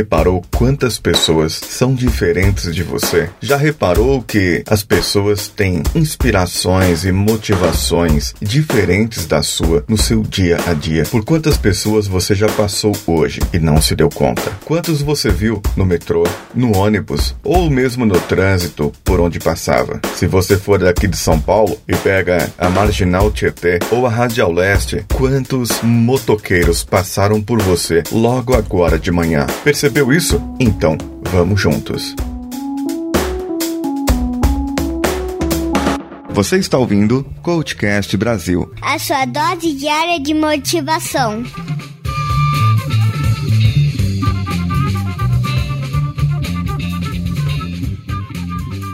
reparou quantas pessoas são diferentes de você? Já reparou que as pessoas têm inspirações e motivações diferentes da sua no seu dia a dia? Por quantas pessoas você já passou hoje e não se deu conta? Quantos você viu no metrô, no ônibus ou mesmo no trânsito por onde passava? Se você for daqui de São Paulo e pega a Marginal Tietê ou a Radial Leste, quantos motoqueiros passaram por você logo agora de manhã? Percebeu isso? Então, vamos juntos. Você está ouvindo Coachcast Brasil. A sua dose diária de motivação.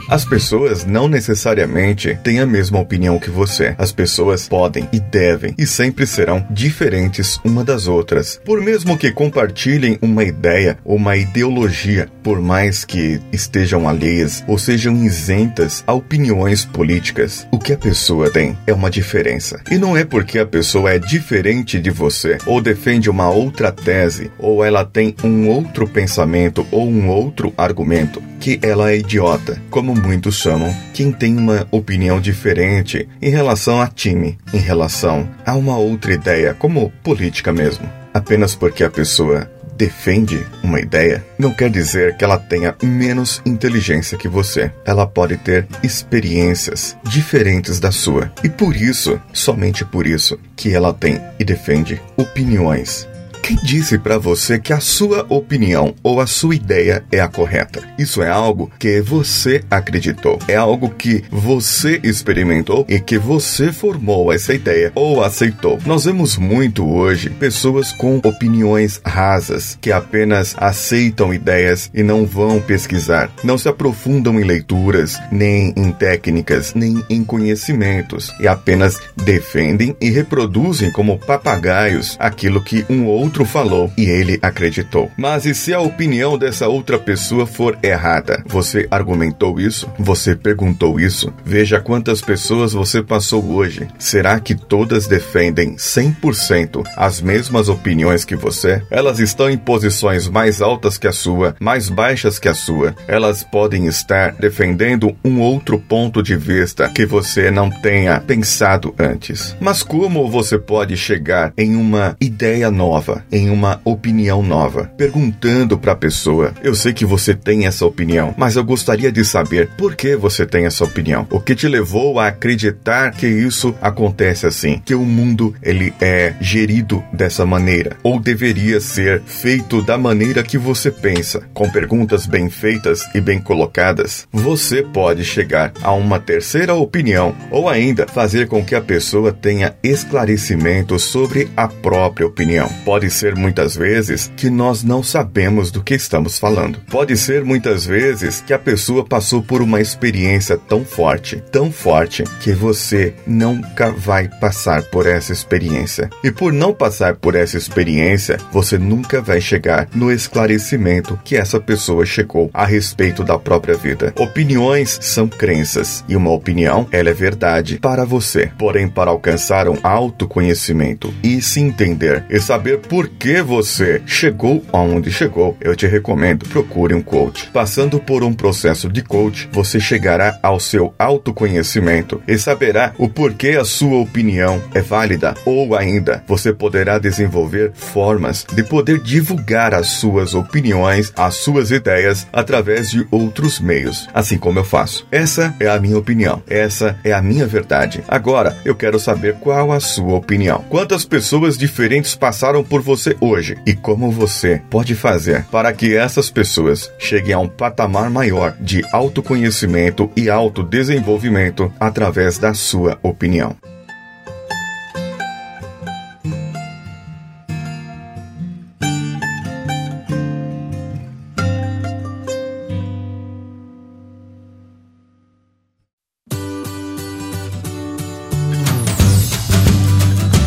As pessoas não necessariamente têm a mesma opinião que você. As pessoas podem e devem e sempre serão diferentes uma das outras. Por mesmo que compartilhem uma ideia ou uma ideologia, por mais que estejam alheias ou sejam isentas a opiniões políticas, o que a pessoa tem é uma diferença. E não é porque a pessoa é diferente de você ou defende uma outra tese ou ela tem um outro pensamento ou um outro argumento que ela é idiota, como muitos chamam quem tem uma opinião diferente em relação a time, em relação a uma outra ideia, como política mesmo. Apenas porque a pessoa defende uma ideia, não quer dizer que ela tenha menos inteligência que você. Ela pode ter experiências diferentes da sua. E por isso, somente por isso, que ela tem e defende opiniões quem disse para você que a sua opinião ou a sua ideia é a correta? Isso é algo que você acreditou, é algo que você experimentou e que você formou essa ideia ou aceitou. Nós vemos muito hoje pessoas com opiniões rasas que apenas aceitam ideias e não vão pesquisar, não se aprofundam em leituras, nem em técnicas, nem em conhecimentos e apenas defendem e reproduzem como papagaios aquilo que um outro outro falou e ele acreditou. Mas e se a opinião dessa outra pessoa for errada? Você argumentou isso? Você perguntou isso? Veja quantas pessoas você passou hoje. Será que todas defendem 100% as mesmas opiniões que você? Elas estão em posições mais altas que a sua, mais baixas que a sua. Elas podem estar defendendo um outro ponto de vista que você não tenha pensado antes. Mas como você pode chegar em uma ideia nova? Em uma opinião nova, perguntando para a pessoa: Eu sei que você tem essa opinião, mas eu gostaria de saber por que você tem essa opinião. O que te levou a acreditar que isso acontece assim, que o mundo ele é gerido dessa maneira ou deveria ser feito da maneira que você pensa. Com perguntas bem feitas e bem colocadas, você pode chegar a uma terceira opinião ou ainda fazer com que a pessoa tenha esclarecimento sobre a própria opinião. Pode ser muitas vezes que nós não sabemos do que estamos falando. Pode ser muitas vezes que a pessoa passou por uma experiência tão forte, tão forte, que você nunca vai passar por essa experiência. E por não passar por essa experiência, você nunca vai chegar no esclarecimento que essa pessoa chegou a respeito da própria vida. Opiniões são crenças e uma opinião, ela é verdade para você. Porém, para alcançar um autoconhecimento e se entender e saber por por que você chegou aonde chegou, eu te recomendo procure um coach. Passando por um processo de coach, você chegará ao seu autoconhecimento e saberá o porquê a sua opinião é válida ou ainda você poderá desenvolver formas de poder divulgar as suas opiniões, as suas ideias através de outros meios, assim como eu faço. Essa é a minha opinião, essa é a minha verdade. Agora, eu quero saber qual a sua opinião. Quantas pessoas diferentes passaram por você hoje e como você pode fazer para que essas pessoas cheguem a um patamar maior de autoconhecimento e autodesenvolvimento através da sua opinião.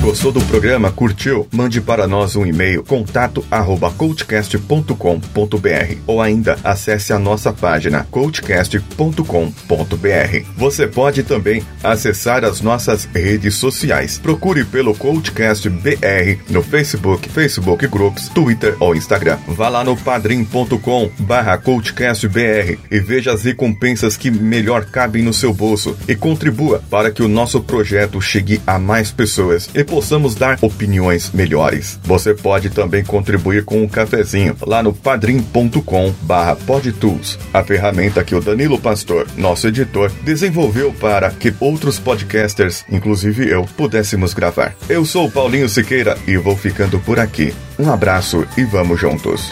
Gostou do programa, curtiu? Mande para nós um e-mail contato@coachcast.com.br ou ainda acesse a nossa página coachcast.com.br. Você pode também acessar as nossas redes sociais. Procure pelo Coachcast BR no Facebook, Facebook Groups, Twitter ou Instagram. Vá lá no padrim.com/coachcastbr e veja as recompensas que melhor cabem no seu bolso e contribua para que o nosso projeto chegue a mais pessoas e dar opiniões melhores. Você pode também contribuir com um cafezinho lá no padrim.com/podtools, a ferramenta que o Danilo Pastor, nosso editor, desenvolveu para que outros podcasters, inclusive eu, pudéssemos gravar. Eu sou Paulinho Siqueira e vou ficando por aqui. Um abraço e vamos juntos.